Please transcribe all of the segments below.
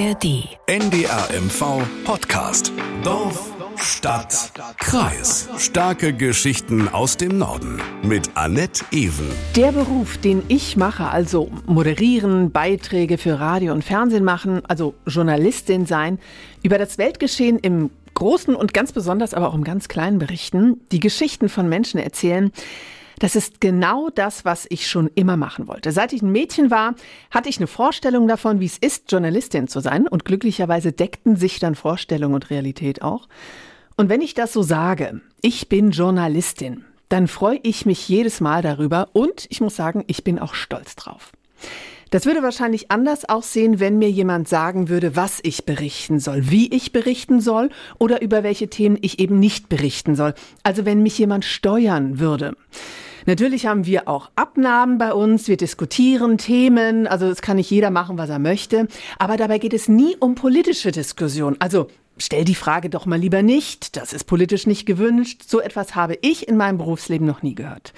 ARD. NDR MV Podcast. Dorf, Stadt, Kreis. Starke Geschichten aus dem Norden. Mit Annette Ewen. Der Beruf, den ich mache, also moderieren, Beiträge für Radio und Fernsehen machen, also Journalistin sein, über das Weltgeschehen im Großen und ganz besonders aber auch im ganz Kleinen berichten, die Geschichten von Menschen erzählen, das ist genau das, was ich schon immer machen wollte. Seit ich ein Mädchen war, hatte ich eine Vorstellung davon, wie es ist, Journalistin zu sein. Und glücklicherweise deckten sich dann Vorstellung und Realität auch. Und wenn ich das so sage, ich bin Journalistin, dann freue ich mich jedes Mal darüber und ich muss sagen, ich bin auch stolz drauf. Das würde wahrscheinlich anders aussehen, wenn mir jemand sagen würde, was ich berichten soll, wie ich berichten soll oder über welche Themen ich eben nicht berichten soll. Also wenn mich jemand steuern würde. Natürlich haben wir auch Abnahmen bei uns, wir diskutieren Themen, also es kann nicht jeder machen, was er möchte, aber dabei geht es nie um politische Diskussion. Also stell die Frage doch mal lieber nicht, das ist politisch nicht gewünscht, so etwas habe ich in meinem Berufsleben noch nie gehört.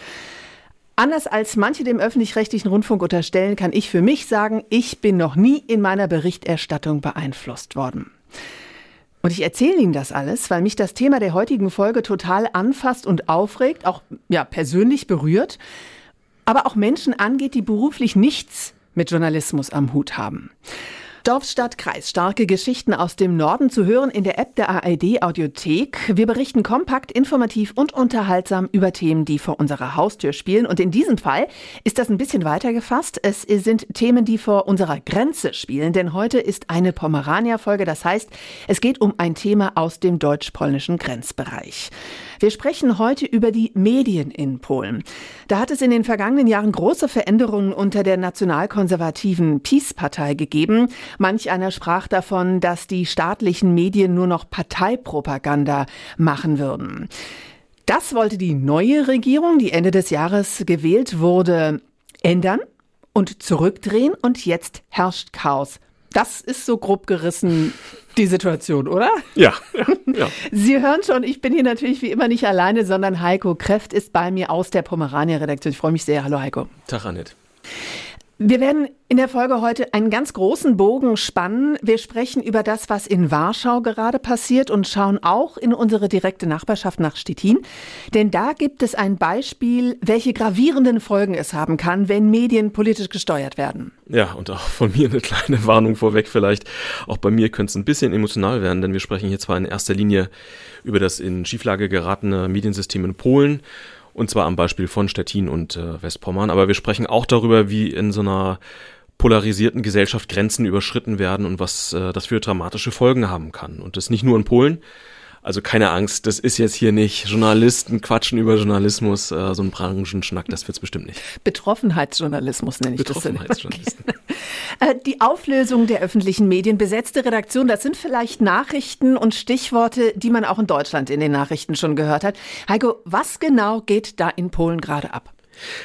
Anders als manche dem öffentlich-rechtlichen Rundfunk unterstellen, kann ich für mich sagen, ich bin noch nie in meiner Berichterstattung beeinflusst worden. Und ich erzähle Ihnen das alles, weil mich das Thema der heutigen Folge total anfasst und aufregt, auch ja, persönlich berührt, aber auch Menschen angeht, die beruflich nichts mit Journalismus am Hut haben. Dorf, Stadt, Kreis. Starke Geschichten aus dem Norden zu hören in der App der ARD Audiothek. Wir berichten kompakt, informativ und unterhaltsam über Themen, die vor unserer Haustür spielen. Und in diesem Fall ist das ein bisschen weiter gefasst. Es sind Themen, die vor unserer Grenze spielen. Denn heute ist eine Pomerania-Folge. Das heißt, es geht um ein Thema aus dem deutsch-polnischen Grenzbereich. Wir sprechen heute über die Medien in Polen. Da hat es in den vergangenen Jahren große Veränderungen unter der nationalkonservativen PiS-Partei gegeben. Manch einer sprach davon, dass die staatlichen Medien nur noch Parteipropaganda machen würden. Das wollte die neue Regierung, die Ende des Jahres gewählt wurde, ändern und zurückdrehen und jetzt herrscht Chaos. Das ist so grob gerissen die Situation, oder? Ja, ja. Sie hören schon, ich bin hier natürlich wie immer nicht alleine, sondern Heiko Kräft ist bei mir aus der Pomerania-Redaktion. Ich freue mich sehr. Hallo Heiko. Tag, Annette. Wir werden in der Folge heute einen ganz großen Bogen spannen. Wir sprechen über das, was in Warschau gerade passiert und schauen auch in unsere direkte Nachbarschaft nach Stettin. Denn da gibt es ein Beispiel, welche gravierenden Folgen es haben kann, wenn Medien politisch gesteuert werden. Ja, und auch von mir eine kleine Warnung vorweg vielleicht. Auch bei mir könnte es ein bisschen emotional werden, denn wir sprechen hier zwar in erster Linie über das in Schieflage geratene Mediensystem in Polen und zwar am Beispiel von Stettin und äh, Westpommern. Aber wir sprechen auch darüber, wie in so einer polarisierten Gesellschaft Grenzen überschritten werden und was äh, das für dramatische Folgen haben kann. Und das nicht nur in Polen, also keine Angst, das ist jetzt hier nicht Journalisten quatschen über Journalismus, äh, so ein Branchenschnack, das wird's bestimmt nicht. Betroffenheitsjournalismus nenne ich Betroffenheitsjournalisten. das. Okay. Die Auflösung der öffentlichen Medien, besetzte Redaktion, das sind vielleicht Nachrichten und Stichworte, die man auch in Deutschland in den Nachrichten schon gehört hat. Heiko, was genau geht da in Polen gerade ab?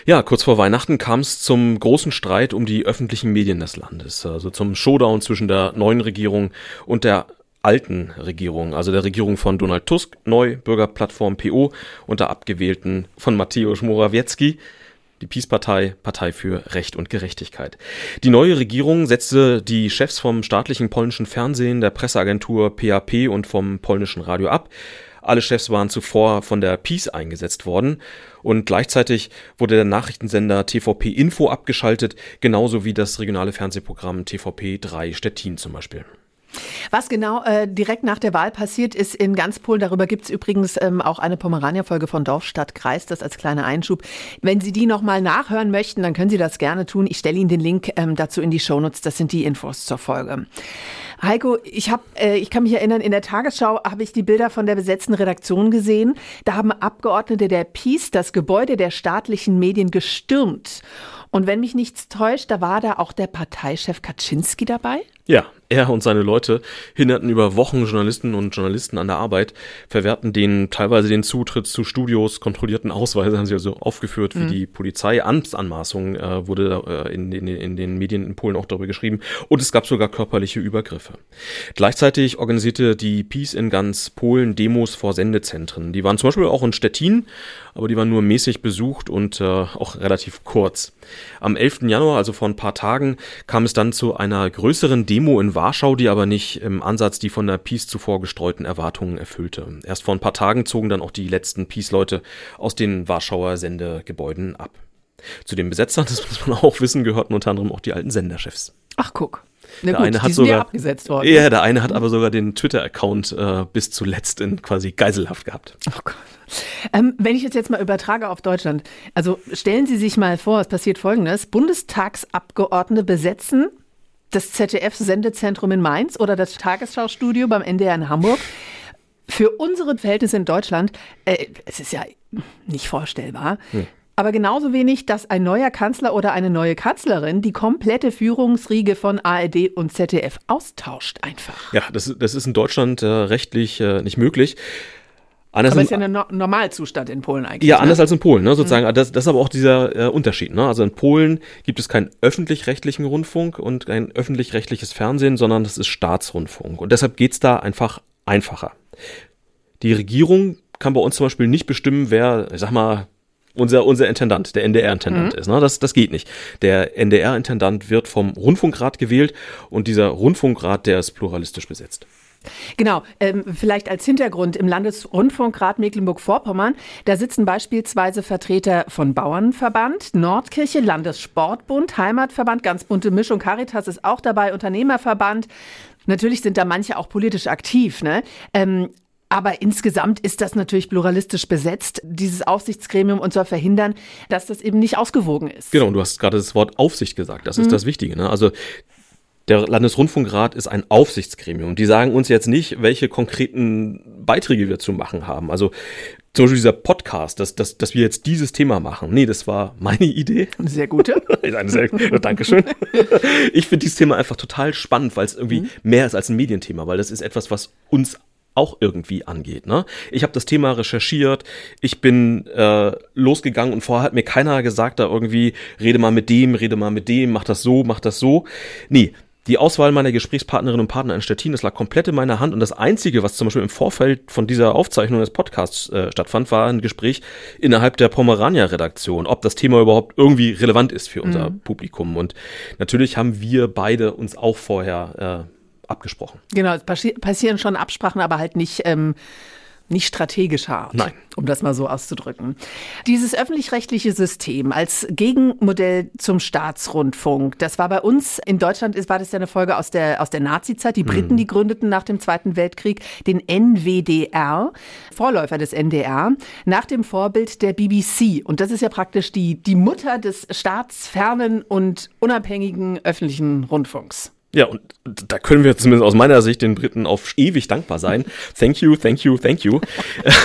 Ja, kurz vor Weihnachten kam es zum großen Streit um die öffentlichen Medien des Landes, also zum Showdown zwischen der neuen Regierung und der alten Regierung, also der Regierung von Donald Tusk, neu Bürgerplattform PO und der abgewählten von Mateusz Morawiecki, die Peace-Partei, Partei für Recht und Gerechtigkeit. Die neue Regierung setzte die Chefs vom staatlichen polnischen Fernsehen, der Presseagentur PAP und vom polnischen Radio ab. Alle Chefs waren zuvor von der Peace eingesetzt worden und gleichzeitig wurde der Nachrichtensender TVP Info abgeschaltet, genauso wie das regionale Fernsehprogramm TVP 3 Stettin zum Beispiel. Was genau äh, direkt nach der Wahl passiert ist in ganz Polen, darüber gibt es übrigens ähm, auch eine Pomerania-Folge von Dorf, Stadt, Kreis, das als kleiner Einschub. Wenn Sie die nochmal nachhören möchten, dann können Sie das gerne tun. Ich stelle Ihnen den Link ähm, dazu in die Shownotes, das sind die Infos zur Folge. Heiko, ich habe, äh, ich kann mich erinnern, in der Tagesschau habe ich die Bilder von der besetzten Redaktion gesehen. Da haben Abgeordnete der PiS das Gebäude der staatlichen Medien gestürmt. Und wenn mich nichts täuscht, da war da auch der Parteichef Kaczynski dabei? Ja, er und seine Leute hinderten über Wochen Journalisten und Journalisten an der Arbeit, verwehrten denen teilweise den Zutritt zu Studios, kontrollierten Ausweise, haben sie also aufgeführt für mhm. die Polizei. Amtsanmaßung äh, wurde äh, in, in, in, den Medien in Polen auch darüber geschrieben. Und es gab sogar körperliche Übergriffe. Gleichzeitig organisierte die Peace in ganz Polen Demos vor Sendezentren. Die waren zum Beispiel auch in Stettin, aber die waren nur mäßig besucht und äh, auch relativ kurz. Am 11. Januar, also vor ein paar Tagen, kam es dann zu einer größeren Demo in Warschau, die aber nicht im Ansatz die von der Peace zuvor gestreuten Erwartungen erfüllte. Erst vor ein paar Tagen zogen dann auch die letzten Peace-Leute aus den Warschauer Sendegebäuden ab. Zu den Besetzern, das muss man auch wissen, gehörten unter anderem auch die alten Senderchefs. Ach, guck. Na Der gut, eine hat sogar- abgesetzt worden. Ja, der eine hat aber sogar den Twitter-Account äh, bis zuletzt in quasi Geiselhaft gehabt. Oh Gott. Ähm, wenn ich das jetzt mal übertrage auf Deutschland, also stellen Sie sich mal vor, es passiert Folgendes: Bundestagsabgeordnete besetzen das ZDF-Sendezentrum in Mainz oder das Tagesschau-Studio beim NDR in Hamburg. Für unsere Verhältnisse in Deutschland, äh, es ist ja nicht vorstellbar. Aber genauso wenig, dass ein neuer Kanzler oder eine neue Kanzlerin die komplette Führungsriege von ARD und ZDF austauscht einfach. Ja, das, das ist in Deutschland äh, rechtlich äh, nicht möglich. Anders Aber ist ja ein no Normalzustand in Polen eigentlich. Ja, ne? anders als in Polen, ne, sozusagen. Das, das ist aber auch dieser äh, Unterschied. Ne? Also in Polen gibt es keinen öffentlich-rechtlichen Rundfunk und kein öffentlich-rechtliches Fernsehen, sondern das ist Staatsrundfunk. Und deshalb geht's da einfach einfacher. Die Regierung kann bei uns zum Beispiel nicht bestimmen, wer, ich sag mal, unser, unser Intendant, der NDR-Intendant ist. Ne? Das, das geht nicht. Der NDR-Intendant wird vom Rundfunkrat gewählt und dieser Rundfunkrat, der ist pluralistisch besetzt. Genau, ähm, vielleicht als Hintergrund im Landesrundfunkrat Mecklenburg-Vorpommern, da sitzen beispielsweise Vertreter von Bauernverband, Nordkirche, Landessportbund, Heimatverband, ganz bunte Mischung, Caritas ist auch dabei, Unternehmerverband. Natürlich sind da manche auch politisch aktiv, ne? Ähm, aber insgesamt ist das natürlich pluralistisch besetzt, dieses Aufsichtsgremium, und soll verhindern, dass das eben nicht ausgewogen ist. Genau, du hast gerade das Wort Aufsicht gesagt. Das ist das Wichtige. Ne? Also der Landesrundfunkrat ist ein Aufsichtsgremium. Die sagen uns jetzt nicht, welche konkreten Beiträge wir zu machen haben. Also zum Beispiel dieser Podcast, dass, dass, dass wir jetzt dieses Thema machen. Nee, das war meine Idee. Eine sehr gute. Eine sehr, Dankeschön. Ich finde dieses Thema einfach total spannend, weil es irgendwie mehr ist als ein Medienthema, weil das ist etwas, was uns auch irgendwie angeht. Ne? Ich habe das Thema recherchiert, ich bin äh, losgegangen und vorher hat mir keiner gesagt, da irgendwie, rede mal mit dem, rede mal mit dem, mach das so, mach das so. Nee, die Auswahl meiner Gesprächspartnerinnen und Partner in Stettin, das lag komplett in meiner Hand und das Einzige, was zum Beispiel im Vorfeld von dieser Aufzeichnung des Podcasts äh, stattfand, war ein Gespräch innerhalb der Pomerania-Redaktion, ob das Thema überhaupt irgendwie relevant ist für unser Publikum. Und natürlich haben wir beide uns auch vorher äh, abgesprochen. Genau, es passi passieren schon Absprachen, aber halt nicht, ähm, nicht strategischer Art, Nein. um das mal so auszudrücken. Dieses öffentlich-rechtliche System als Gegenmodell zum Staatsrundfunk, das war bei uns in Deutschland, ist, war das ja eine Folge aus der, aus der Nazi-Zeit. Die Briten, die gründeten nach dem Zweiten Weltkrieg den NWDR, Vorläufer des NDR, nach dem Vorbild der BBC. Und das ist ja praktisch die, die Mutter des staatsfernen und unabhängigen öffentlichen Rundfunks. Ja, und da können wir zumindest aus meiner Sicht den Briten auf ewig dankbar sein. Thank you, thank you, thank you.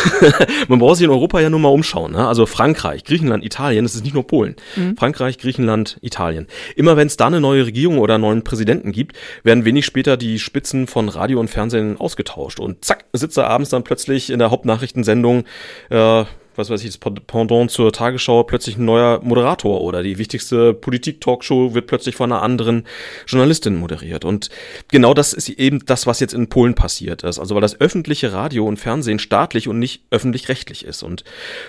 Man braucht sich in Europa ja nur mal umschauen. Ne? Also Frankreich, Griechenland, Italien, das ist nicht nur Polen. Frankreich, Griechenland, Italien. Immer wenn es da eine neue Regierung oder einen neuen Präsidenten gibt, werden wenig später die Spitzen von Radio und Fernsehen ausgetauscht. Und zack, sitzt er abends dann plötzlich in der Hauptnachrichtensendung äh, was weiß ich, das Pendant zur Tagesschau plötzlich ein neuer Moderator oder die wichtigste Politik-Talkshow wird plötzlich von einer anderen Journalistin moderiert. Und genau das ist eben das, was jetzt in Polen passiert ist. Also weil das öffentliche Radio und Fernsehen staatlich und nicht öffentlich-rechtlich ist. Und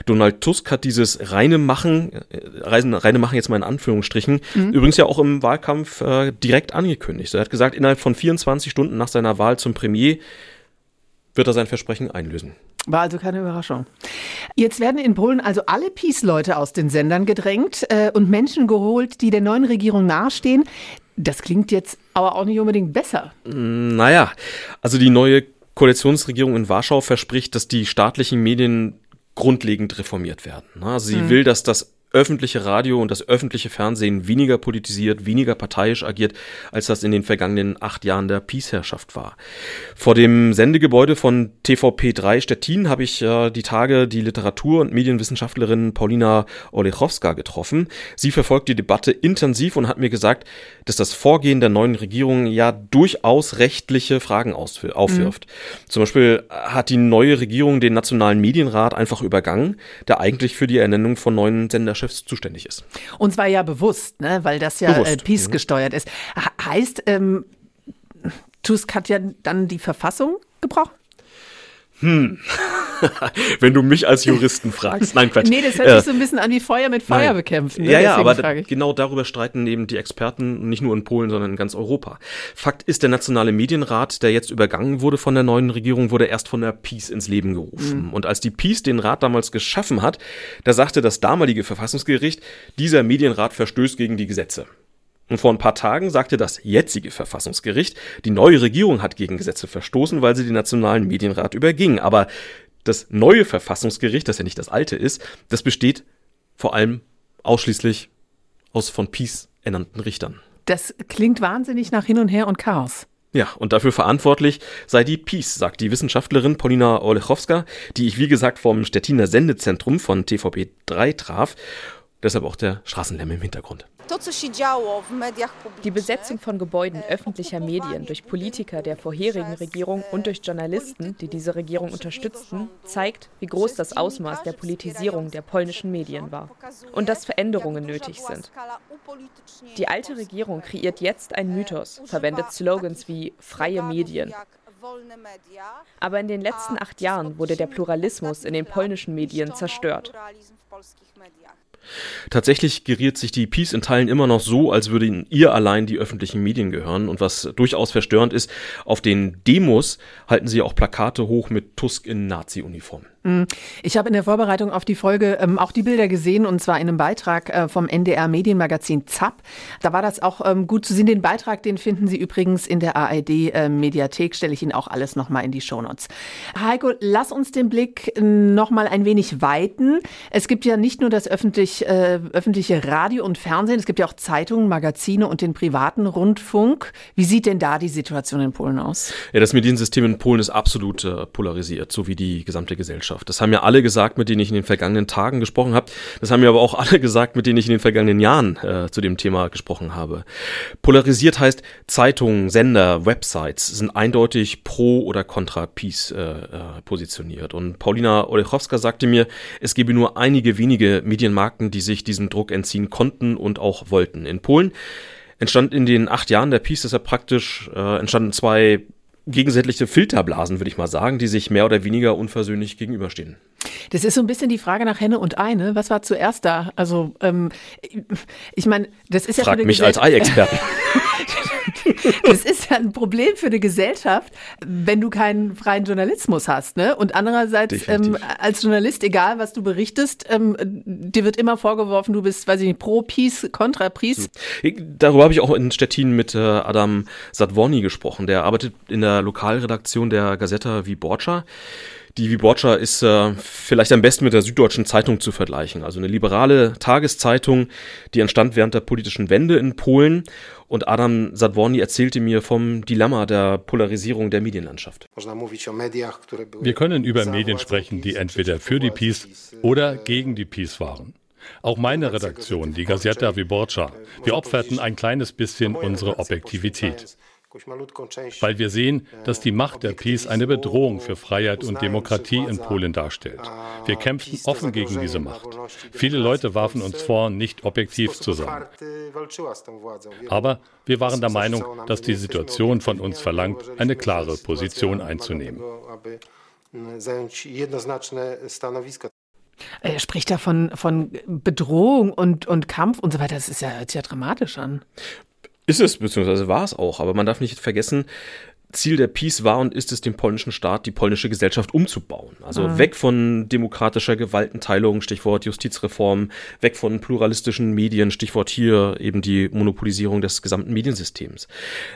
Donald Tusk hat dieses reine Machen, äh, reine Machen jetzt mal in Anführungsstrichen, übrigens ja auch im Wahlkampf äh, direkt angekündigt. Er hat gesagt, innerhalb von 24 Stunden nach seiner Wahl zum Premier wird er sein Versprechen einlösen. War also keine Überraschung. Jetzt werden in Polen also alle Peace-Leute aus den Sendern gedrängt äh, und Menschen geholt, die der neuen Regierung nahestehen. Das klingt jetzt aber auch nicht unbedingt besser. Naja, also die neue Koalitionsregierung in Warschau verspricht, dass die staatlichen Medien grundlegend reformiert werden. ne? Also sie will, dass das öffentliche Radio und das öffentliche Fernsehen weniger politisiert, weniger parteiisch agiert, als das in den vergangenen acht Jahren der Peace-Herrschaft war. Vor dem Sendegebäude von TVP3 Stettin habe ich äh, die Tage die Literatur- und Medienwissenschaftlerin Paulina Olechowska getroffen. Sie verfolgt die Debatte intensiv und hat mir gesagt, dass das Vorgehen der neuen Regierung ja durchaus rechtliche Fragen aufwirft. Zum Beispiel hat die neue Regierung den Nationalen Medienrat einfach übergangen, der eigentlich für die Ernennung von neuen Senderchefs zuständig ist. Und zwar ja bewusst, ne? weil das ja äh, Peace gesteuert ist. Ha- heißt, ähm, Tusk hat ja dann die Verfassung gebrochen? Hm. Wenn du mich als Juristen fragst. Nein, Quatsch. Nee, das hört Äh, sich so ein bisschen an wie Feuer mit Feuer Nein. bekämpfen. Ne? Ja, ja, Deswegen aber frage ich. genau darüber streiten eben die Experten nicht nur in Polen, sondern in ganz Europa. Fakt ist, der Nationale Medienrat, der jetzt übergangen wurde von der neuen Regierung, wurde erst von der PiS ins Leben gerufen. Mhm. Und als die PiS den Rat damals geschaffen hat, da sagte das damalige Verfassungsgericht, dieser Medienrat verstößt gegen die Gesetze. Und vor ein paar Tagen sagte das jetzige Verfassungsgericht, die neue Regierung hat gegen Gesetze verstoßen, weil sie den Nationalen Medienrat überging. Aber das neue Verfassungsgericht, das ja nicht das alte ist, das besteht vor allem ausschließlich aus von Peace ernannten Richtern. Das klingt wahnsinnig nach Hin und Her und Chaos. Ja, und dafür verantwortlich sei die Peace, sagt die Wissenschaftlerin Polina Olechowska, die ich wie gesagt vom Stettiner Sendezentrum von TVP3 traf. Deshalb auch der Straßenlärm im Hintergrund. Die Besetzung von Gebäuden öffentlicher Medien durch Politiker der vorherigen Regierung und durch Journalisten, die diese Regierung unterstützten, zeigt, wie groß das Ausmaß der Politisierung der polnischen Medien war und dass Veränderungen nötig sind. Die alte Regierung kreiert jetzt einen Mythos, verwendet Slogans wie freie Medien. Aber in den letzten acht Jahren wurde der Pluralismus in den polnischen Medien zerstört. Tatsächlich geriert sich die Peace in Teilen immer noch so, als würden ihr allein die öffentlichen Medien gehören. Und was durchaus verstörend ist, auf den Demos halten sie auch Plakate hoch mit Tusk in Nazi-Uniform. Ich habe in der Vorbereitung auf die Folge ähm, auch die Bilder gesehen und zwar in einem Beitrag äh, vom NDR Medienmagazin ZAP. Da war das auch ähm, gut zu sehen. Den Beitrag, den finden Sie übrigens in der ARD äh, Mediathek. Stelle ich Ihnen auch alles nochmal in die Shownotes. Heiko, lass uns den Blick nochmal ein wenig weiten. Es gibt ja nicht nur das öffentlich, äh, öffentliche Radio und Fernsehen, es gibt ja auch Zeitungen, Magazine und den privaten Rundfunk. Wie sieht denn da die Situation in Polen aus? Ja, das Mediensystem in Polen ist absolut äh, polarisiert, so wie die gesamte Gesellschaft. Das haben ja alle gesagt, mit denen ich in den vergangenen Tagen gesprochen habe. Das haben ja aber auch alle gesagt, mit denen ich in den vergangenen Jahren äh, zu dem Thema gesprochen habe. Polarisiert heißt, Zeitungen, Sender, Websites sind eindeutig pro oder contra Peace äh, äh, positioniert. Und Paulina Olechowska sagte mir, es gebe nur einige wenige Medienmarken, die sich diesem Druck entziehen konnten und auch wollten. In Polen entstand in den acht Jahren der Peace deshalb praktisch, äh, entstanden zwei gegensätzliche Filterblasen, würde ich mal sagen, die sich mehr oder weniger unversöhnlich gegenüberstehen. Das ist so ein bisschen die Frage nach Henne und Ei, ne? Was war zuerst da? Also, ähm, ich meine, das ist ja Frag mich als Ei-Experten. Das ist ja ein Problem für eine Gesellschaft, wenn du keinen freien Journalismus hast, ne? Und andererseits ähm, als Journalist, egal was du berichtest, ähm, dir wird immer vorgeworfen, du bist, weiß ich nicht, pro Peace, contra Peace. Darüber habe ich auch in Stettin mit äh, Adam Sadworny gesprochen. Der arbeitet in der Lokalredaktion der Gazeta Wyborcza. Die Wyborcza ist äh, vielleicht am besten mit der Süddeutschen Zeitung zu vergleichen. Also eine liberale Tageszeitung, die entstand während der politischen Wende in Polen. Und Adam Sadworny erzählte mir vom Dilemma der Polarisierung der Medienlandschaft. Wir können über Medien sprechen, die entweder für die Peace oder gegen die Peace waren. Auch meine Redaktion, die Gazeta Wyborcza, wir opferten ein kleines bisschen unsere Objektivität, weil wir sehen, dass die Macht der Peace eine Bedrohung für Freiheit und Demokratie in Polen darstellt. Wir kämpften offen gegen diese Macht. Viele Leute warfen uns vor, nicht objektiv zu sein. Aber wir waren der Meinung, dass die Situation von uns verlangt, eine klare Position einzunehmen. Er spricht da von, von Bedrohung und, und Kampf und so weiter. Das ist ja, hört sich ja dramatisch an. Ist es, beziehungsweise war es auch, aber man darf nicht vergessen, Ziel der Peace war und ist es, den polnischen Staat, die polnische Gesellschaft umzubauen. Also weg von demokratischer Gewaltenteilung, Stichwort Justizreform, weg von pluralistischen Medien, Stichwort hier eben die Monopolisierung des gesamten Mediensystems.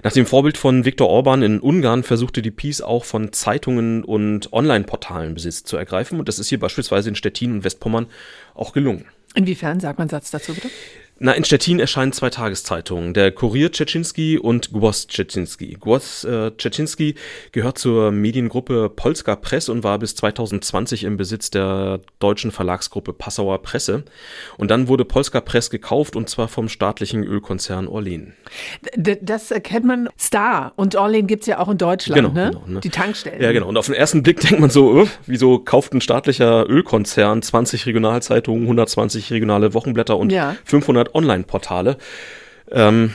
Nach dem Vorbild von Viktor Orban in Ungarn versuchte die Peace auch von Zeitungen und Online-Portalen Besitz zu ergreifen und das ist hier beispielsweise in Stettin und Westpommern auch gelungen. Inwiefern? Sag mal einen Satz dazu, bitte. Na, in Stettin erscheinen zwei Tageszeitungen, der Kurier Tschetschinski und Głos Tschetschinski. Głos äh, Tschetschinski gehört zur Mediengruppe Polska Press und war bis 2020 im Besitz der deutschen Verlagsgruppe Passauer Presse. Und dann wurde Polska Press gekauft und zwar vom staatlichen Ölkonzern Orlen. Das kennt man. Star und Orlen gibt es ja auch in Deutschland, Genau, ne? genau, ne? Die Tankstellen. Ja, genau. Und auf den ersten Blick denkt man so, äh, wieso kauft ein staatlicher Ölkonzern 20 Regionalzeitungen, 120 regionale Wochenblätter und Ja. 500 Online-Portale? Ähm,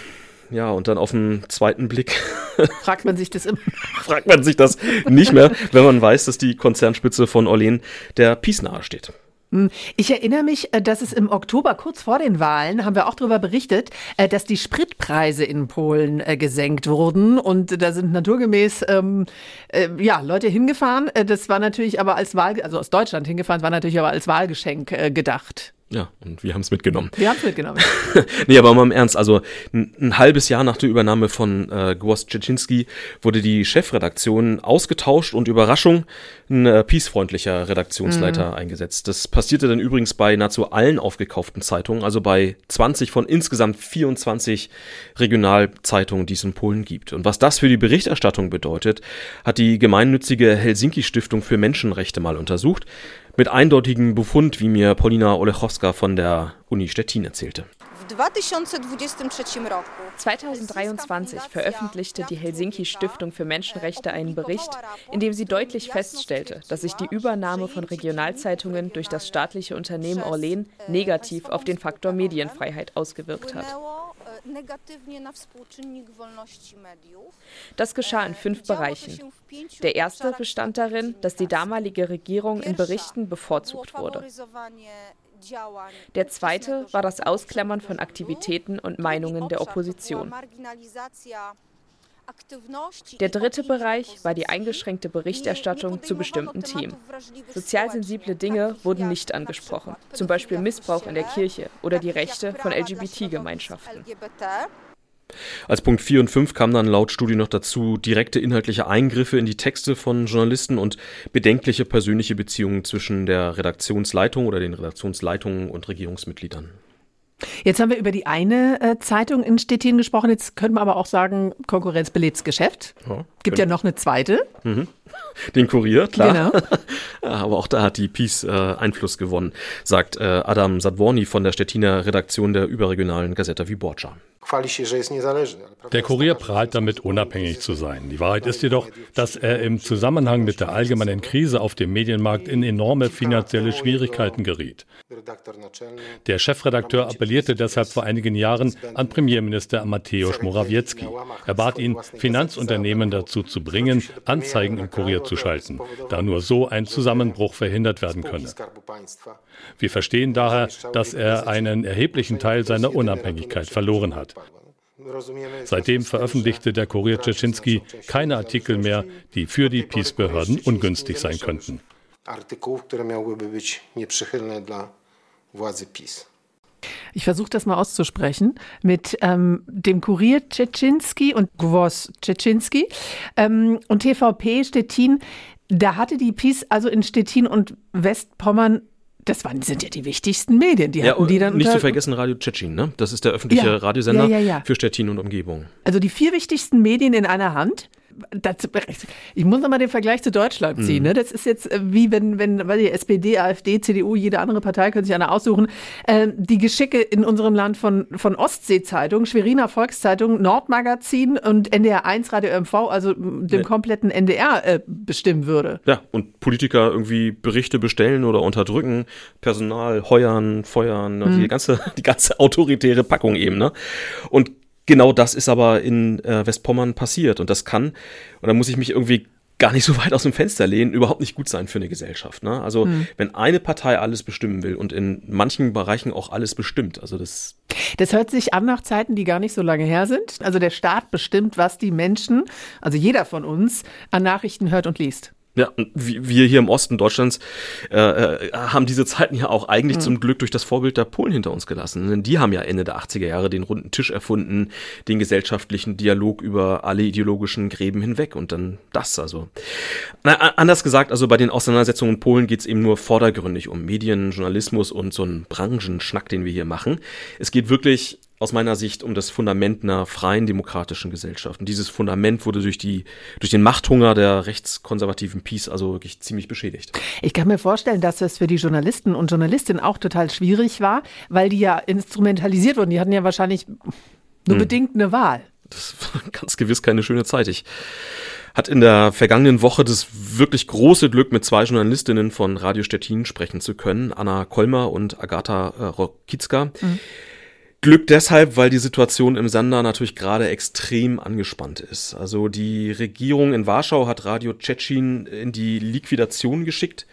ja, und dann auf den zweiten Blick Fragt man sich das immer? Fragt man sich das nicht mehr, wenn man weiß, dass die Konzernspitze von Orlen der Peace nahe steht. Hm. Ich erinnere mich, äh, dass es im Oktober, kurz vor den Wahlen, haben wir auch darüber berichtet, äh, dass die Spritpreise in Polen äh, gesenkt wurden. Und da sind naturgemäß ähm, äh, ja, Leute hingefahren. Das war natürlich aber als Wahl, also aus Deutschland hingefahren, war natürlich aber als Wahlgeschenk äh, gedacht. Ja, und wir haben es mitgenommen. Wir haben es mitgenommen. nee, aber mal im Ernst, also ein, ein, halbes Jahr nach der Übernahme von äh, Gwost Czecinski wurde die Chefredaktion ausgetauscht und Überraschung ein äh, peacefreundlicher Redaktionsleiter mhm. eingesetzt. Das passierte dann übrigens bei nahezu allen aufgekauften Zeitungen, also bei 20 von insgesamt 24 Regionalzeitungen, die es in Polen gibt. Und was das für die Berichterstattung bedeutet, hat die gemeinnützige Helsinki Stiftung für Menschenrechte mal untersucht mit eindeutigem Befund, wie mir Paulina Olechowska von der Uni Stettin erzählte. 2023 veröffentlichte die Helsinki Stiftung für Menschenrechte einen Bericht, in dem sie deutlich feststellte, dass sich die Übernahme von Regionalzeitungen durch das staatliche Unternehmen Orlen negativ auf den Faktor Medienfreiheit ausgewirkt hat. Das geschah in fünf Bereichen. Der erste bestand darin, dass die damalige Regierung in Berichten bevorzugt wurde. Der zweite war das Ausklammern von Aktivitäten und Meinungen der Opposition. Der dritte Bereich war die eingeschränkte Berichterstattung zu bestimmten Themen. Sozial sensible Dinge wurden nicht angesprochen, zum Beispiel Missbrauch in der Kirche oder die Rechte von LGBT-Gemeinschaften. Als Punkt 4 und 5 kam dann laut Studie noch dazu direkte inhaltliche Eingriffe in die Texte von Journalisten und bedenkliche persönliche Beziehungen zwischen der Redaktionsleitung oder den Redaktionsleitungen und Regierungsmitgliedern. Jetzt haben wir über die eine äh, Zeitung in Stettin gesprochen. Jetzt könnte man aber auch sagen, Konkurrenz belebt's Geschäft. Ja, Gibt ja noch eine zweite. Mhm. Den Kurier, klar. Genau. aber auch da hat die Peace äh, Einfluss gewonnen, sagt äh, Adam Sadworni von der Stettiner Redaktion der überregionalen Gazeta Wyborcza. Der Kurier prahlt damit, unabhängig zu sein. Die Wahrheit ist jedoch, dass er im Zusammenhang mit der allgemeinen Krise auf dem Medienmarkt in enorme finanzielle Schwierigkeiten geriet. Der Chefredakteur appellierte deshalb vor einigen Jahren an Premierminister Mateusz Morawiecki. Er bat ihn, Finanzunternehmen dazu zu bringen, Anzeigen im Kurier zu schalten, da nur so ein Zusammenbruch verhindert werden könne. Wir verstehen daher, dass er einen erheblichen Teil seiner Unabhängigkeit verloren hat. Seitdem veröffentlichte der Kurier Czeczynski keine Artikel mehr, die für die Peace-Behörden ungünstig sein könnten. Ich versuche das mal auszusprechen mit ähm, dem Kurier Czeczynski und Gwos Czeczynski ähm, und TVP Stettin. Da hatte die Peace also in Stettin und Westpommern das waren, sind ja die wichtigsten Medien. Die ja, hatten die dann nicht zu vergessen Radio Tschetschen, ne? Das ist der öffentliche ja, Radiosender ja, für Stettin und Umgebung. Also die vier wichtigsten Medien in einer Hand das, ich muss nochmal den Vergleich zu Deutschland ziehen. Mhm. Ne? Das ist jetzt äh, wie wenn, wenn weil die SPD, AfD, CDU, jede andere Partei können sich eine aussuchen. Äh, die Geschicke in unserem Land von, von Ostsee-Zeitung, Schweriner Volkszeitung, Nordmagazin und NDR 1 Radio MV, also dem ja. kompletten NDR äh, bestimmen würde. Ja, und Politiker irgendwie Berichte bestellen oder unterdrücken, Personal heuern, feuern, also mhm. die ganze, die ganze autoritäre Packung eben, ne? Und genau das ist aber in äh, Westpommern passiert. Und das kann, und da muss ich mich irgendwie gar nicht so weit aus dem Fenster lehnen, überhaupt nicht gut sein für eine Gesellschaft. Ne? Also mhm. wenn eine Partei alles bestimmen will und in manchen Bereichen auch alles bestimmt, also das. Das hört sich an nach Zeiten, die gar nicht so lange her sind. Also der Staat bestimmt, was die Menschen, also jeder von uns, an Nachrichten hört und liest. Ja, wir hier im Osten Deutschlands äh, äh, haben diese Zeiten ja auch eigentlich mhm. zum Glück durch das Vorbild der Polen hinter uns gelassen. Denn die haben ja Ende der 80er Jahre den runden Tisch erfunden, den gesellschaftlichen Dialog über alle ideologischen Gräben hinweg und dann das also. Na, anders gesagt, also bei den Auseinandersetzungen in Polen geht's eben nur vordergründig um Medien, Journalismus und so einen Branchenschnack, den wir hier machen. Es geht wirklich aus meiner Sicht um das Fundament einer freien demokratischen Gesellschaft. Und dieses Fundament wurde durch die, durch den Machthunger der rechtskonservativen Peace also wirklich ziemlich beschädigt. Ich kann mir vorstellen, dass das für die Journalisten und Journalistinnen auch total schwierig war, weil die ja instrumentalisiert wurden. Die hatten ja wahrscheinlich nur hm. bedingt eine Wahl. Das war ganz gewiss keine schöne Zeit. Ich hat in der vergangenen Woche das wirklich große Glück, mit zwei Journalistinnen von Radio Stettin sprechen zu können, Anna Kolmer und Agatha äh, Rokicka. Mhm Glück deshalb, weil die Situation im Sender natürlich gerade extrem angespannt ist. Also die Regierung in Warschau hat Radio Tschetschen in die Liquidation geschickt.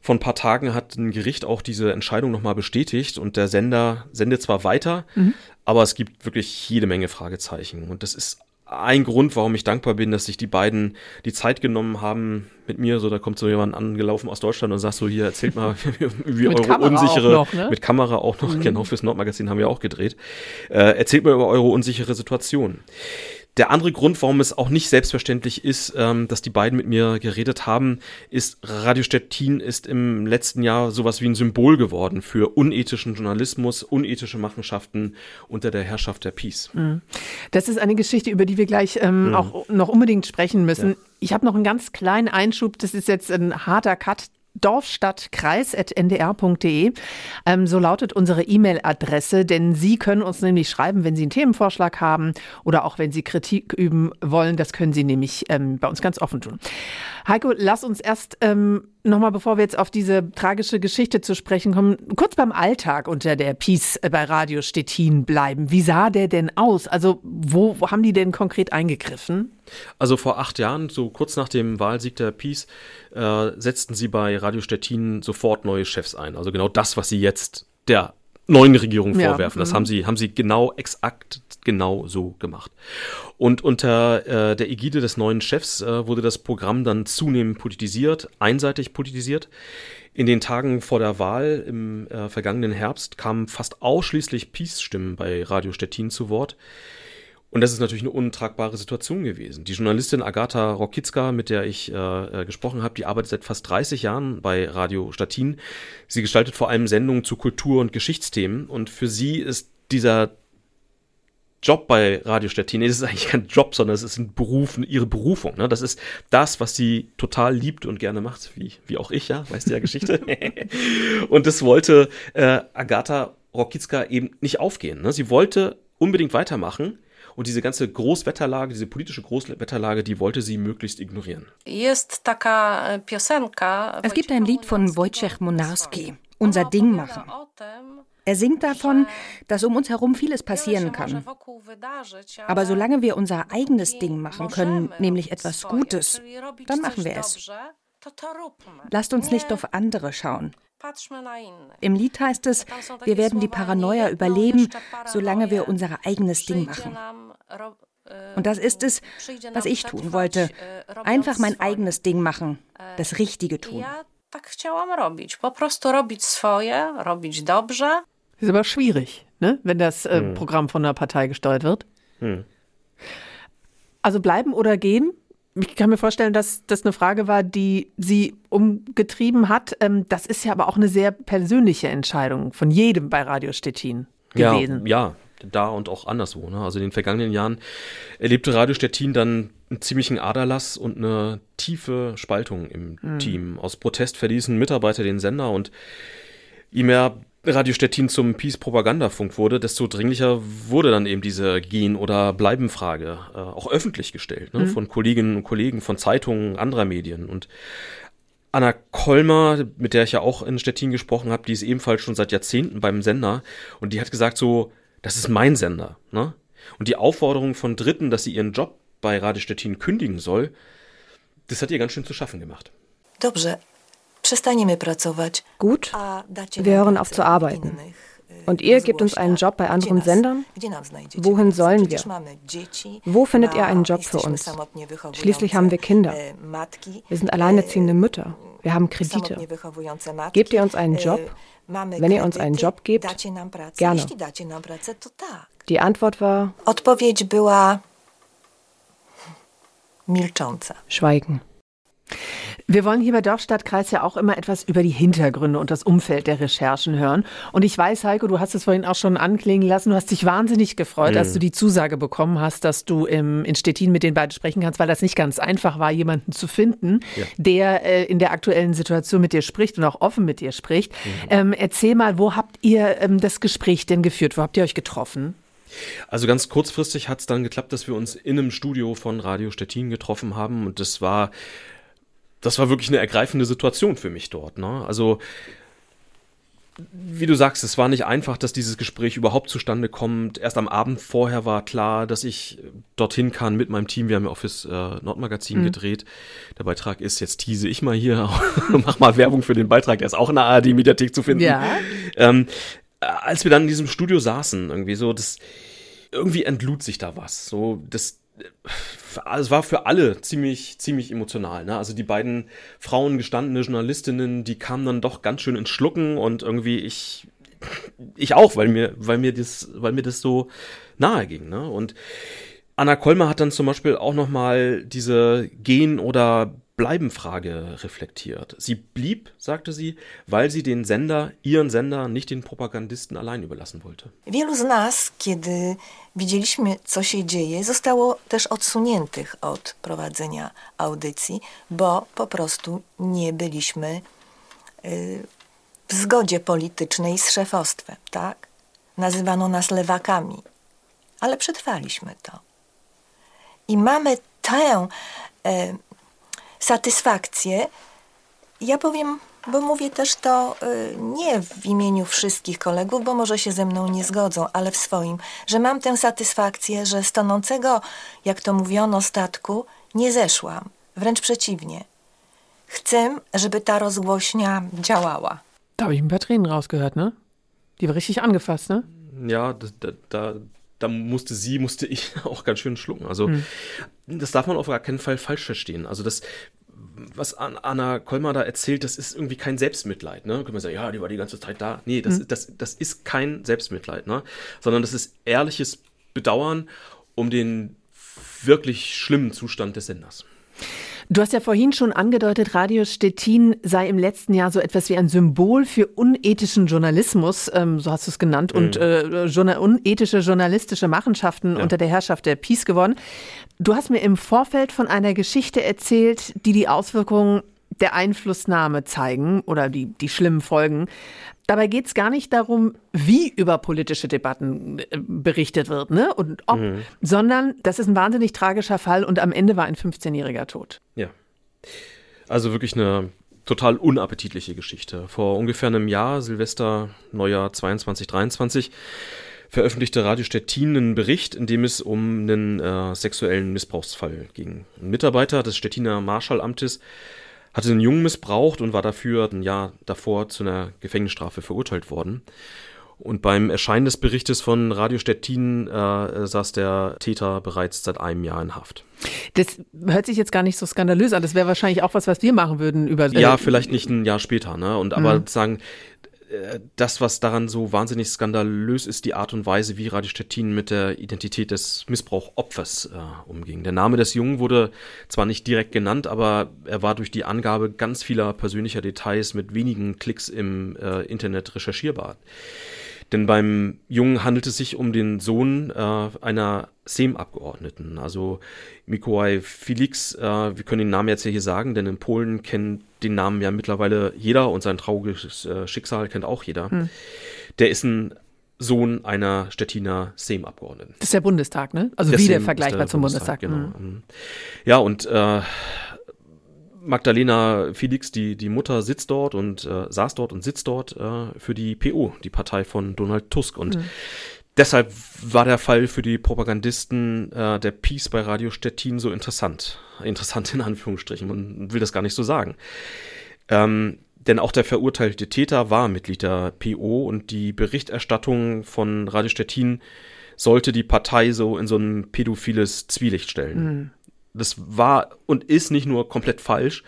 Vor ein paar Tagen hat ein Gericht auch diese Entscheidung nochmal bestätigt und der Sender sendet zwar weiter, mhm. aber es gibt wirklich jede Menge Fragezeichen. Und das ist ein Grund, warum ich dankbar bin, dass sich die beiden die Zeit genommen haben mit mir. So, da kommt so jemand angelaufen aus Deutschland und sagt so, hier erzählt mal, wie eure Kamera unsichere, noch, ne? mit Kamera auch noch, mhm. genau fürs Nordmagazin haben wir auch gedreht. Äh, erzählt mal über eure unsichere Situation. Der andere Grund, warum es auch nicht selbstverständlich ist, ähm, dass die beiden mit mir geredet haben, ist, Radio Stettin ist im letzten Jahr sowas wie ein Symbol geworden für unethischen Journalismus, unethische Machenschaften unter der Herrschaft der Peace. Mhm. Das ist eine Geschichte, über die wir gleich ähm, mhm. auch noch unbedingt sprechen müssen. Ja. Ich habe noch einen ganz kleinen Einschub, das ist jetzt ein harter Cut, dorfstadtkreis.ndr.de. Ähm, so lautet unsere E-Mail-Adresse, denn Sie können uns nämlich schreiben, wenn Sie einen Themenvorschlag haben oder auch wenn Sie Kritik üben wollen. Das können Sie nämlich ähm, bei uns ganz offen tun. Heiko, lass uns erst ähm, nochmal, bevor wir jetzt auf diese tragische Geschichte zu sprechen kommen, kurz beim Alltag unter der Peace bei Radio Stettin bleiben. Wie sah der denn aus? Also wo, wo haben die denn konkret eingegriffen? Also vor acht Jahren, so kurz nach dem Wahlsieg der Peace, äh, setzten sie bei Radio Stettin sofort neue Chefs ein. Also genau das, was sie jetzt der neuen Regierung vorwerfen. Ja, das haben sie, haben sie genau exakt genau so gemacht. Und unter äh, der Ägide des neuen Chefs äh, wurde das Programm dann zunehmend politisiert, einseitig politisiert. In den Tagen vor der Wahl im äh, vergangenen Herbst kamen fast ausschließlich Peace-Stimmen bei Radio Stettin zu Wort. Und das ist natürlich eine untragbare Situation gewesen. Die Journalistin Agatha Rokicka, mit der ich äh, äh gesprochen habe, die arbeitet seit fast 30 Jahren bei Radio Stettin. Sie gestaltet vor allem Sendungen zu Kultur- und Geschichtsthemen. Und für sie ist dieser Job bei Radio Stettin, es ist eigentlich kein Job, sondern es ist ein Beruf, ihre Berufung. Ne? Das ist das, was sie total liebt und gerne macht, wie, wie auch ich, ja, weißt du ja Geschichte. und das wollte äh, Agatha Rokicka eben nicht aufgehen. Ne? Sie wollte unbedingt weitermachen, und diese ganze Großwetterlage, diese politische Großwetterlage, die wollte sie möglichst ignorieren. E, es gibt ein Lied von Wojciech Monarski, Unser Ding machen. Er singt davon, dass um uns herum vieles passieren kann. Aber solange wir unser eigenes Ding machen können, nämlich etwas Gutes, dann machen wir es. Lasst uns nicht auf andere schauen. Im Lied heißt es, wir werden die Paranoia überleben, solange wir unser eigenes Ding machen. Und das ist es, was ich tun wollte. Einfach mein eigenes Ding machen, das Richtige tun. Ist aber schwierig, ne? wenn das äh, hm. Programm von einer Partei gesteuert wird. Hm. Also bleiben oder gehen? Ich kann mir vorstellen, dass das eine Frage war, die sie umgetrieben hat. Ähm, das ist ja aber auch eine sehr persönliche Entscheidung von jedem bei Radio Stettin gewesen. Ja, ja da und auch anderswo. Ne? Also in den vergangenen Jahren erlebte Radio Stettin dann einen ziemlichen Aderlass und eine tiefe Spaltung im mhm. Team. Aus Protest verließen Mitarbeiter den Sender und je mehr Radio Stettin zum Peace-Propagandafunk wurde, desto dringlicher wurde dann eben diese Gehen- oder Bleiben-Frage äh, auch öffentlich gestellt, ne? Mhm. von Kolleginnen und Kollegen, von Zeitungen, anderer Medien. Und Anna Kolmer, mit der ich ja auch in Stettin gesprochen habe, die ist ebenfalls schon seit Jahrzehnten beim Sender und die hat gesagt so, das ist mein Sender. Ne? Und die Aufforderung von Dritten, dass sie ihren Job bei Radio Stettin kündigen soll, das hat ihr ganz schön zu schaffen gemacht. Dobrze, Gut, wir hören auf zu arbeiten. Und ihr gebt uns einen Job bei anderen Sendern? Wohin sollen wir? Wo findet ihr einen Job für uns? Schließlich haben wir Kinder. Wir sind alleinerziehende Mütter. Wir haben Kredite. Gebt ihr uns einen Job? Wenn ihr uns einen Job gebt, gerne. Die Antwort war Schweigen. Wir wollen hier bei Dorfstadtkreis ja auch immer etwas über die Hintergründe und das Umfeld der Recherchen hören. Und ich weiß, Heiko, du hast es vorhin auch schon anklingen lassen. Du hast dich wahnsinnig gefreut, mhm. als du die Zusage bekommen hast, dass du im, in Stettin mit den beiden sprechen kannst, weil das nicht ganz einfach war, jemanden zu finden, ja. der äh, in der aktuellen Situation mit dir spricht und auch offen mit dir spricht. Mhm. Ähm, erzähl mal, wo habt ihr ähm, das Gespräch denn geführt? Wo habt ihr euch getroffen? Also ganz kurzfristig hat es dann geklappt, dass wir uns in einem Studio von Radio Stettin getroffen haben und das war das war wirklich eine ergreifende Situation für mich dort. Ne? Also wie du sagst, es war nicht einfach, dass dieses Gespräch überhaupt zustande kommt. Erst am Abend vorher war klar, dass ich dorthin kann mit meinem Team. Wir haben ja auch fürs äh, Nordmagazin mhm. gedreht. Der Beitrag ist, jetzt tease ich mal hier, mach mal Werbung für den Beitrag, der ist auch in der ARD-Mediathek zu finden. Ja. Ähm, äh, als wir dann in diesem Studio saßen, irgendwie so, das, irgendwie entlud sich da was. So, das, es war für alle ziemlich, ziemlich emotional. Ne? Also die beiden Frauen, gestandene Journalistinnen, die kamen dann doch ganz schön ins Schlucken und irgendwie ich, ich auch, weil mir, weil mir das, weil mir das so nahe ging. Ne? Und Anna Kolmer hat dann zum Beispiel auch nochmal diese Gen- oder Bleibenfrage reflektiert. Sie blieb, sagte sie, weil sie den Sender, ihren Sender, nicht den Propagandisten allein überlassen wollte. Wielu z nas, kiedy widzieliśmy, co się dzieje, zostało też odsuniętych od prowadzenia audycji, bo po prostu nie byliśmy w zgodzie politycznej z szefostwem, tak? Nazywano nas lewakami, ale przetrwaliśmy to. I mamy tę satysfakcję. Ja powiem, bo mówię też to y, nie w imieniu wszystkich kolegów, bo może się ze mną nie zgodzą, ale w swoim, że mam tę satysfakcję, że z tonącego, jak to mówiono, statku nie zeszłam. Wręcz przeciwnie. Chcę, żeby ta rozgłośnia działała. Da habe ich ein paar Tränen rausgehört, ne? Die war richtig angefasst, ne? Ja, da, da, da musste sie, musste ich auch ganz schön schlucken. Also hm. das darf man auf gar keinen Fall falsch verstehen. Also das, was Anna Kolmar da erzählt, das ist irgendwie kein Selbstmitleid. Ne? Können wir sagen, ja, die war die ganze Zeit da. Nee, das, hm. das, das ist kein Selbstmitleid, ne? sondern das ist ehrliches Bedauern um den wirklich schlimmen Zustand des Senders. Du hast ja vorhin schon angedeutet, Radio Stettin sei im letzten Jahr so etwas wie ein Symbol für unethischen Journalismus, ähm, so hast du es genannt, mhm. und äh, journal unethische journalistische Machenschaften ja. unter der Herrschaft der Peace geworden. Du hast mir im Vorfeld von einer Geschichte erzählt, die die Auswirkungen der Einflussnahme zeigen oder die, die schlimmen Folgen. Dabei geht es gar nicht darum, wie über politische Debatten äh, berichtet wird ne? und ob, mhm. sondern das ist ein wahnsinnig tragischer Fall und am Ende war ein 15-jähriger tot. Ja. Also wirklich eine total unappetitliche Geschichte. Vor ungefähr einem Jahr, Silvester, Neujahr 22, 23, veröffentlichte Radio Stettin einen Bericht, in dem es um einen äh, sexuellen Missbrauchsfall ging. Ein Mitarbeiter des Stettiner Marshallamtes hatte einen Jungen missbraucht und war dafür ein Jahr davor zu einer Gefängnisstrafe verurteilt worden. Und beim Erscheinen des Berichtes von Radio Stettin äh, saß der Täter bereits seit einem Jahr in Haft. Das hört sich jetzt gar nicht so skandalös an. Das wäre wahrscheinlich auch was, was wir machen würden über. Äh ja, vielleicht nicht ein Jahr später, ne? Und aber mhm. sagen, das, was daran so wahnsinnig skandalös ist, die Art und Weise, wie Radio Stettin mit der Identität des Missbrauchopfers äh, umging. Der Name des Jungen wurde zwar nicht direkt genannt, aber er war durch die Angabe ganz vieler persönlicher Details mit wenigen Klicks im äh, Internet recherchierbar. Denn beim Jungen handelt es sich um den Sohn äh, einer Sejm-Abgeordneten, also Mikołaj Felix. Äh, wir können den Namen jetzt hier sagen, denn in Polen kennt den Namen ja mittlerweile jeder und sein trauriges äh, Schicksal kennt auch jeder. Hm. Der ist ein Sohn einer Stettiner Sejm-Abgeordneten. Das ist der Bundestag, ne? Also der wieder vergleichbar zum Bundestag. Bundestag genau. Hm. Ja, und äh, Magdalena Felix, die, die Mutter, sitzt dort und äh, saß dort und sitzt dort äh, für die PO, die Partei von Donald Tusk. Und mhm. deshalb war der Fall für die Propagandisten äh, der Peace bei Radio Stettin so interessant. Interessant in Anführungsstrichen, man will das gar nicht so sagen. Ähm, denn auch der verurteilte Täter war Mitglied der PO und die Berichterstattung von Radio Stettin sollte die Partei so in so ein pädophiles Zwielicht stellen. Mhm das war und ist nicht nur komplett falsch,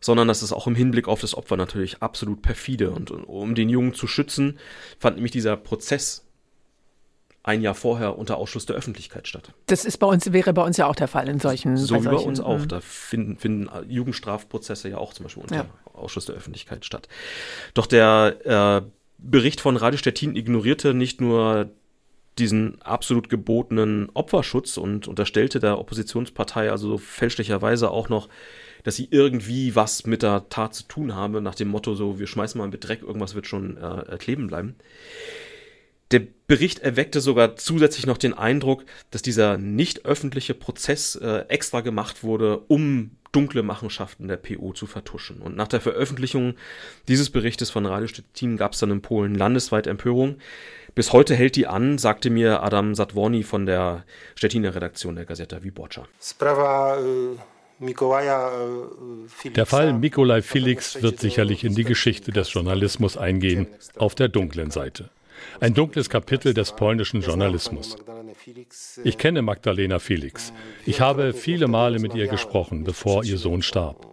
sondern das ist auch im Hinblick auf das Opfer natürlich absolut perfide. Und um den Jungen zu schützen, fand nämlich dieser Prozess ein Jahr vorher unter Ausschluss der Öffentlichkeit statt. Das ist bei uns, wäre bei uns ja auch der Fall in solchen. So wie bei uns auch. Mhm. Da finden, finden Jugendstrafprozesse ja auch zum Beispiel unter ja. Ausschluss der Öffentlichkeit statt. Doch der äh, Bericht von Radio Stettin ignorierte nicht nur diesen absolut gebotenen Opferschutz und unterstellte der Oppositionspartei also so fälschlicherweise auch noch, dass sie irgendwie was mit der Tat zu tun habe, nach dem Motto so, wir schmeißen mal mit Dreck, irgendwas wird schon äh, kleben bleiben. Der Bericht erweckte sogar zusätzlich noch den Eindruck, dass dieser nicht öffentliche Prozess äh, extra gemacht wurde, um dunkle Machenschaften der PO zu vertuschen. Und nach der Veröffentlichung dieses Berichtes von Radio Stettin gab es dann in Polen landesweit Empörung. Bis heute hält die an, sagte mir Adam Satworni von der Stettiner Redaktion der Gazeta Wyborcza. Der Fall Mikolai Felix wird sicherlich in die Geschichte des Journalismus eingehen, auf der dunklen Seite. Ein dunkles Kapitel des polnischen Journalismus. Ich kenne Magdalena Felix. Ich habe viele Male mit ihr gesprochen, bevor ihr Sohn starb.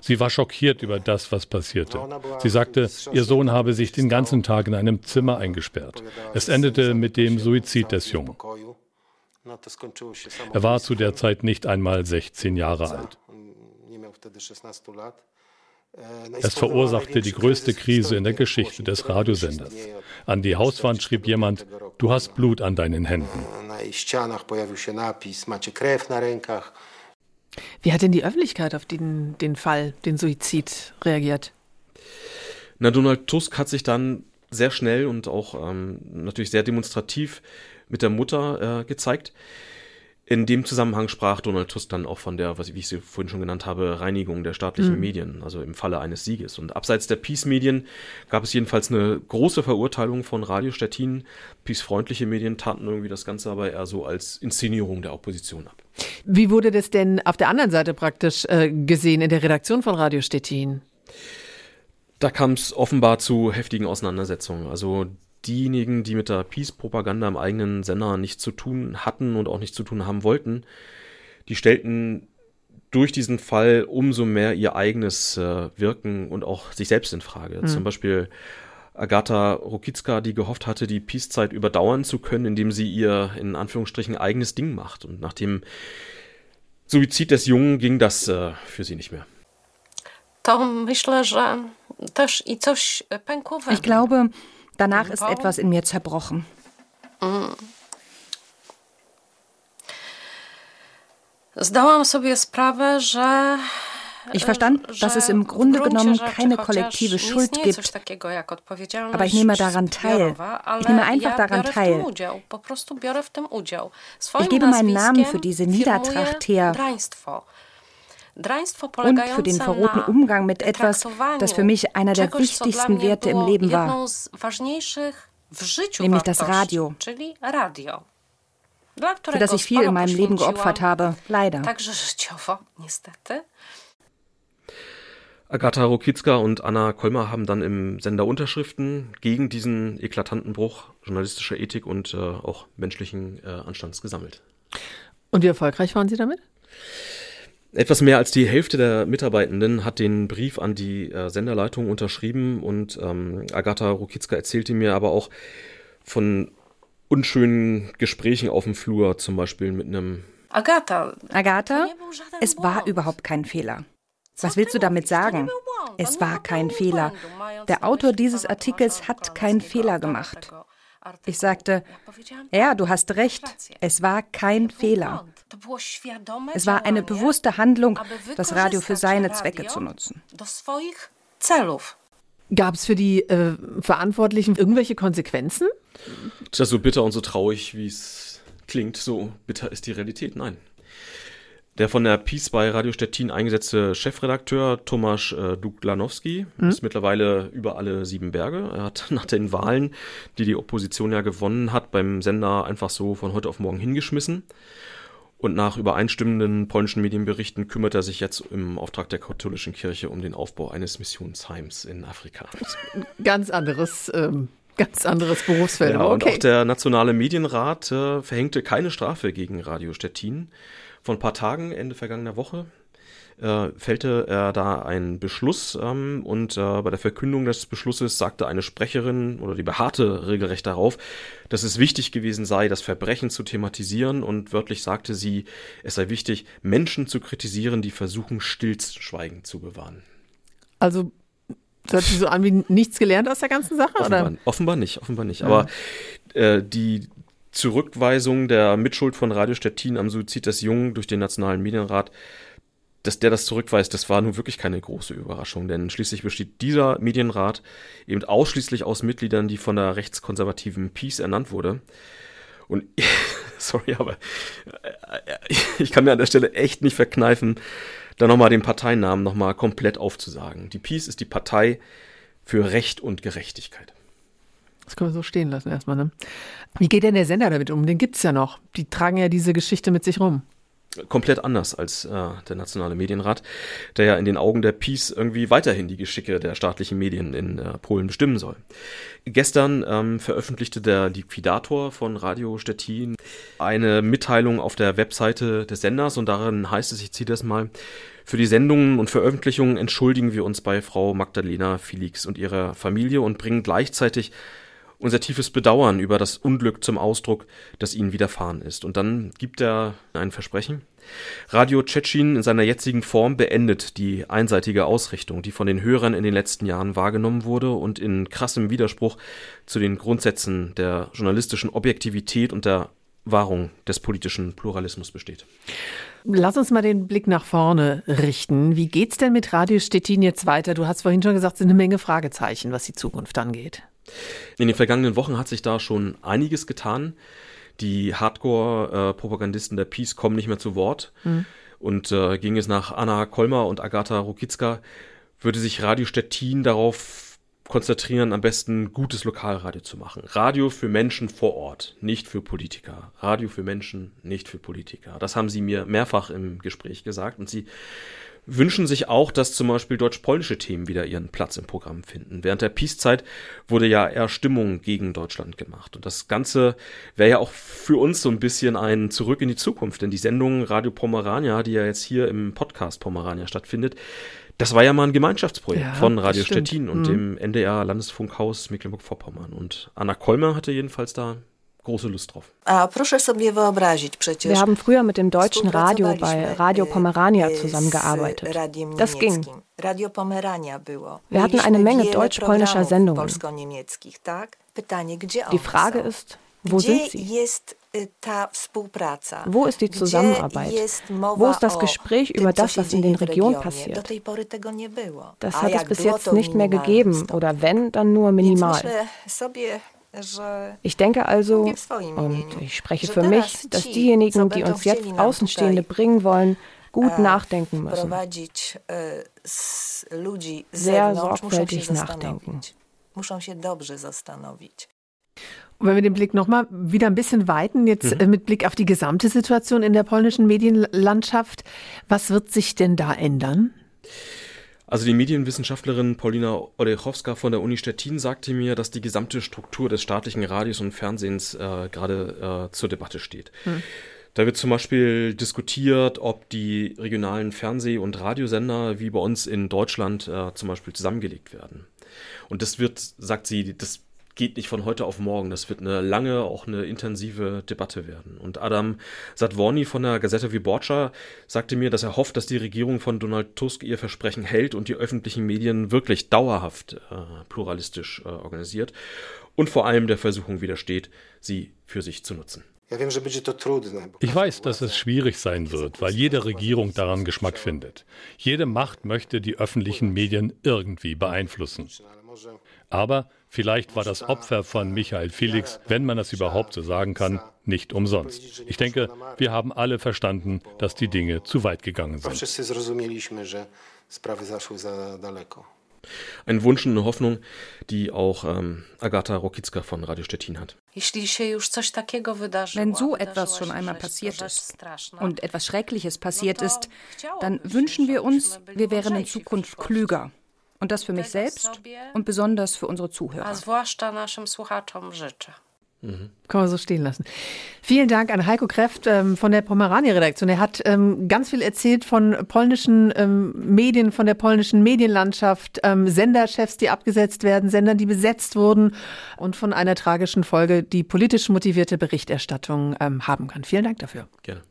Sie war schockiert über das, was passierte. Sie sagte, ihr Sohn habe sich den ganzen Tag in einem Zimmer eingesperrt. Es endete mit dem Suizid des Jungen. Er war zu der Zeit nicht einmal 16 Jahre alt. Es verursachte die größte Krise in der Geschichte des Radiosenders. An die Hauswand schrieb jemand, du hast Blut an deinen Händen. Wie hat denn die Öffentlichkeit auf den, den Fall, den Suizid reagiert? Na, Donald Tusk hat sich dann sehr schnell und auch ähm, natürlich sehr demonstrativ mit der Mutter äh, gezeigt. In dem Zusammenhang sprach Donald Tusk dann auch von der, was, wie ich sie vorhin schon genannt habe, Reinigung der staatlichen mhm. Medien, also im Falle eines Sieges. Und abseits der Peace-Medien gab es jedenfalls eine große Verurteilung von Radio Stettin. Peace-freundliche Medien taten irgendwie das Ganze aber eher so als Inszenierung der Opposition ab. Wie wurde das denn auf der anderen Seite praktisch äh, gesehen in der Redaktion von Radio Stettin? Da kam es offenbar zu heftigen Auseinandersetzungen. Also diejenigen, die mit der Peace-Propaganda im eigenen Sender nichts zu tun hatten und auch nichts zu tun haben wollten, die stellten durch diesen Fall umso mehr ihr eigenes äh, Wirken und auch sich selbst in Frage. Mhm. Zum Beispiel Agatha Rokicka, die gehofft hatte, die Peace-Zeit überdauern zu können, indem sie ihr in Anführungsstrichen eigenes Ding macht. Und nach dem Suizid des Jungen ging das äh, für sie nicht mehr. Ich glaube, Danach ist etwas in mir zerbrochen. Ich verstand, dass es im Grunde genommen keine kollektive Schuld gibt. Aber ich nehme daran teil. Ich nehme einfach daran teil. Ich gebe meinen Namen für diese Niedertracht her und für den verrohten Umgang mit etwas, das für mich einer der wichtigsten Werte im Leben war, nämlich das Radio, für das ich viel in meinem Leben geopfert habe, leider. Agatha Rokicka und Anna Kolmer haben dann im Sender Unterschriften gegen diesen eklatanten Bruch journalistischer Ethik und äh, auch menschlichen äh, Anstands gesammelt. Und wie erfolgreich waren Sie damit? Etwas mehr als die Hälfte der Mitarbeitenden hat den Brief an die äh, Senderleitung unterschrieben und ähm, Agatha Rokicka erzählte mir aber auch von unschönen Gesprächen auf dem Flur, zum Beispiel mit einem Agatha. Agatha, es war überhaupt kein Fehler. Was willst du damit sagen? Es war kein Fehler. Der Autor dieses Artikels hat keinen Fehler gemacht. Ich sagte, ja, du hast recht, es war kein Fehler. Es war eine bewusste Handlung, das Radio für seine Zwecke zu nutzen. Gab es für die äh, Verantwortlichen irgendwelche Konsequenzen? Tja, so bitter und so traurig, wie es klingt, so bitter ist die Realität. Nein. Der von der Peace bei Radio Stettin eingesetzte Chefredakteur Tomasz äh, Duglanowski mhm. ist mittlerweile über alle sieben Berge. Er hat nach den Wahlen, die die Opposition ja gewonnen hat, beim Sender einfach so von heute auf morgen hingeschmissen. Und nach übereinstimmenden polnischen Medienberichten kümmert er sich jetzt im Auftrag der katholischen Kirche um den Aufbau eines Missionsheims in Afrika. Ganz anderes ähm, ganz anderes Berufsfeld. Ja, okay. Und auch der Nationale Medienrat äh, verhängte keine Strafe gegen Radio Stettin. Vor ein paar Tagen, Ende vergangener Woche, äh, fällte er da einen Beschluss ähm, und äh, bei der Verkündung des Beschlusses sagte eine Sprecherin oder die beharrte regelrecht darauf, dass es wichtig gewesen sei, das Verbrechen zu thematisieren und wörtlich sagte sie, es sei wichtig, Menschen zu kritisieren, die versuchen, Stillschweigen zu bewahren. Also hört sich so an wie nichts gelernt aus der ganzen Sache, offenbar, oder? Offenbar nicht, offenbar nicht. Ja. Aber äh, die Zurückweisung der Mitschuld von Radio Stettin am Suizid des Jungen durch den Nationalen Medienrat, dass der das zurückweist, das war nun wirklich keine große Überraschung, denn schließlich besteht dieser Medienrat eben ausschließlich aus Mitgliedern, die von der rechtskonservativen Peace ernannt wurde. Und sorry, aber äh, ich kann mir an der Stelle echt nicht verkneifen, da nochmal den Parteinamen nochmal komplett aufzusagen. Die Peace ist die Partei für Recht und Gerechtigkeit. Das können wir so stehen lassen erstmal, ne? Wie geht denn der Sender damit um? Den gibt es ja noch. Die tragen ja diese Geschichte mit sich rum komplett anders als äh, der Nationale Medienrat, der ja in den Augen der Peace irgendwie weiterhin die Geschicke der staatlichen Medien in äh, Polen bestimmen soll. Gestern ähm, veröffentlichte der Liquidator von Radio Stettin eine Mitteilung auf der Webseite des Senders und darin heißt es, ich ziehe das mal, für die Sendungen und Veröffentlichungen entschuldigen wir uns bei Frau Magdalena Felix und ihrer Familie und bringen gleichzeitig unser tiefes Bedauern über das Unglück zum Ausdruck, das ihnen widerfahren ist. Und dann gibt er ein Versprechen. Radio Tschetschen in seiner jetzigen Form beendet die einseitige Ausrichtung, die von den Hörern in den letzten Jahren wahrgenommen wurde und in krassem Widerspruch zu den Grundsätzen der journalistischen Objektivität und der Wahrung des politischen Pluralismus besteht. Lass uns mal den Blick nach vorne richten. Wie geht's denn mit Radio Stettin jetzt weiter? Du hast vorhin schon gesagt, es sind eine Menge Fragezeichen, was die Zukunft angeht. In den vergangenen Wochen hat sich da schon einiges getan. Die Hardcore-Propagandisten der Peace kommen nicht mehr zu Wort. Mhm. Und äh, ging es nach Anna Kolmer und Agatha Rokicka, würde sich Radio Stettin darauf konzentrieren, am besten gutes Lokalradio zu machen. Radio für Menschen vor Ort, nicht für Politiker. Radio für Menschen, nicht für Politiker. Das haben sie mir mehrfach im Gespräch gesagt und sie wünschen sich auch, dass zum Beispiel deutsch-polnische Themen wieder ihren Platz im Programm finden. Während der Peace-Zeit wurde ja eher Stimmung gegen Deutschland gemacht. Und das Ganze wäre ja auch für uns so ein bisschen ein Zurück in die Zukunft. Denn die Sendung Radio Pomerania, die ja jetzt hier im Podcast Pomerania stattfindet, das war ja mal ein Gemeinschaftsprojekt ja, von Radio Stettin und mhm. dem NDR Landesfunkhaus Mecklenburg-Vorpommern. Und Anna Kolmer hatte jedenfalls da große Lust drauf. Wir haben früher mit dem deutschen Radio bei Radio Pomerania zusammengearbeitet. Das ging. Wir hatten eine Menge deutsch-polnischer Sendungen. Die Frage ist, wo sind sie? Wo ist die Zusammenarbeit? Wo ist das Gespräch über das, was in den Regionen passiert? Das hat es bis jetzt nicht mehr gegeben oder wenn, dann nur minimal. Ich denke also, und ich spreche für mich, dass diejenigen, die uns jetzt Außenstehende bringen wollen, gut nachdenken müssen. Sehr sorgfältig nachdenken. Und wenn wir den Blick nochmal wieder ein bisschen weiten, jetzt mhm. Äh, mit Blick auf die gesamte Situation in der polnischen Medienlandschaft, was wird sich denn da ändern? Also die Medienwissenschaftlerin Paulina Olechowska von der Uni Stettin sagte mir, dass die gesamte Struktur des staatlichen Radios und Fernsehens äh, gerade äh, zur Debatte steht. Hm. Da wird zum Beispiel diskutiert, ob die regionalen Fernseh- und Radiosender wie bei uns in Deutschland äh, zum Beispiel zusammengelegt werden. Und das wird, sagt sie, das geht nicht von heute auf morgen. Das wird eine lange, auch eine intensive Debatte werden. Und Adam Sadworny von der Gazeta Wyborcza sagte mir, dass er hofft, dass die Regierung von Donald Tusk ihr Versprechen hält und die öffentlichen Medien wirklich dauerhaft äh, pluralistisch äh, organisiert und vor allem der Versuchung widersteht, sie für sich zu nutzen. Ich weiß, dass es schwierig sein wird, weil jede Regierung daran Geschmack findet. Jede Macht möchte die öffentlichen Medien irgendwie beeinflussen. Aber vielleicht war das Opfer von Michael Felix, wenn man das überhaupt so sagen kann, nicht umsonst. Ich denke, wir haben alle verstanden, dass die Dinge zu weit gegangen sind. Ein Wunsch und eine Hoffnung, die auch ähm, Agatha Rokicka von Radio Stettin hat. Wenn so etwas schon einmal passiert ist und etwas Schreckliches passiert ist, dann wünschen wir uns, wir wären in Zukunft klüger und das für mich selbst und besonders für unsere Zuhörer. Mhm. Kann man so stehen lassen. Vielen Dank an Heiko Kreft ähm, von der Pomerania-Redaktion. Er hat ähm, ganz viel erzählt von polnischen ähm, Medien, von der polnischen Medienlandschaft, ähm, Senderchefs, die abgesetzt werden, Sendern, die besetzt wurden und von einer tragischen Folge, die politisch motivierte Berichterstattung ähm, haben kann. Vielen Dank dafür. Gerne.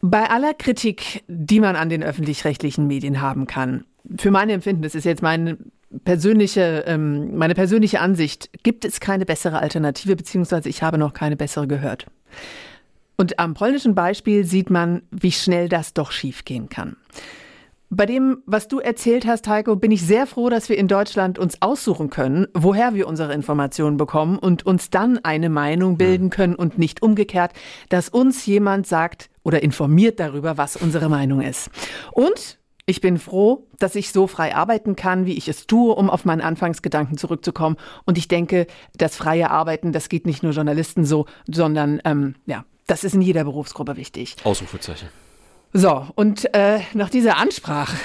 Bei aller Kritik, die man an den öffentlich-rechtlichen Medien haben kann, für mein Empfinden, das ist jetzt meine persönliche, ähm, meine persönliche Ansicht, gibt es keine bessere Alternative, beziehungsweise ich habe noch keine bessere gehört. Und am polnischen Beispiel sieht man, wie schnell das doch schiefgehen kann. Bei dem, was du erzählt hast, Heiko, bin ich sehr froh, dass wir in Deutschland uns aussuchen können, woher wir unsere Informationen bekommen und uns dann eine Meinung bilden können und nicht umgekehrt, dass uns jemand sagt oder informiert darüber, was unsere Meinung ist. Und ich bin froh, dass ich so frei arbeiten kann, wie ich es tue, um auf meinen Anfangsgedanken zurückzukommen. Und ich denke, das freie Arbeiten, das geht nicht nur Journalisten so, sondern ähm, ja, das ist in jeder Berufsgruppe wichtig. Ausrufezeichen. So, und äh, nach dieser Ansprache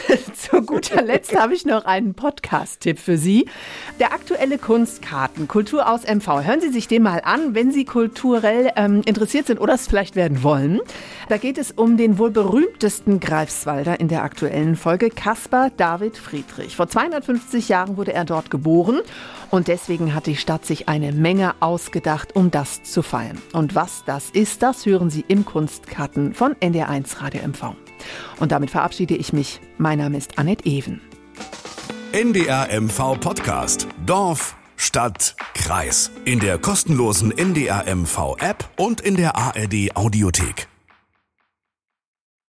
zu guter Letzt habe ich noch einen Podcast-Tipp für Sie. Der aktuelle Kunstkarten, Kultur aus MV. Hören Sie sich den mal an, wenn Sie kulturell ähm, interessiert sind oder es vielleicht werden wollen. Da geht es um den wohl berühmtesten Greifswalder in der aktuellen Folge, Caspar David Friedrich. Vor 250 Jahren wurde er dort geboren und deswegen hat die Stadt sich eine Menge ausgedacht, um das zu feiern. Und was das ist, das hören Sie im Kunstkarten von NDR1 Radio MV. Und damit verabschiede ich mich. Mein Name ist Annette Even. NDR MV Podcast. Dorf, Stadt, Kreis. In der kostenlosen NDR MV App und in der ARD Audiothek.